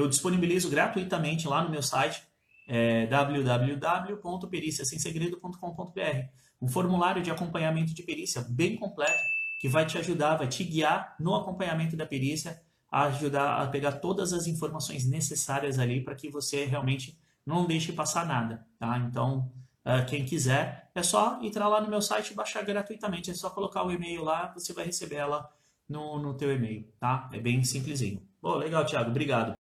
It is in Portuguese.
eu disponibilizo gratuitamente lá no meu site é, www.periciasemsegredo.com.br um formulário de acompanhamento de perícia bem completo que vai te ajudar, vai te guiar no acompanhamento da perícia, a ajudar a pegar todas as informações necessárias ali para que você realmente não deixe passar nada, tá? Então, é, quem quiser, é só entrar lá no meu site e baixar gratuitamente, é só colocar o e-mail lá, você vai receber ela no, no teu e-mail, tá? É bem simplesinho. Bom, legal, Thiago, obrigado.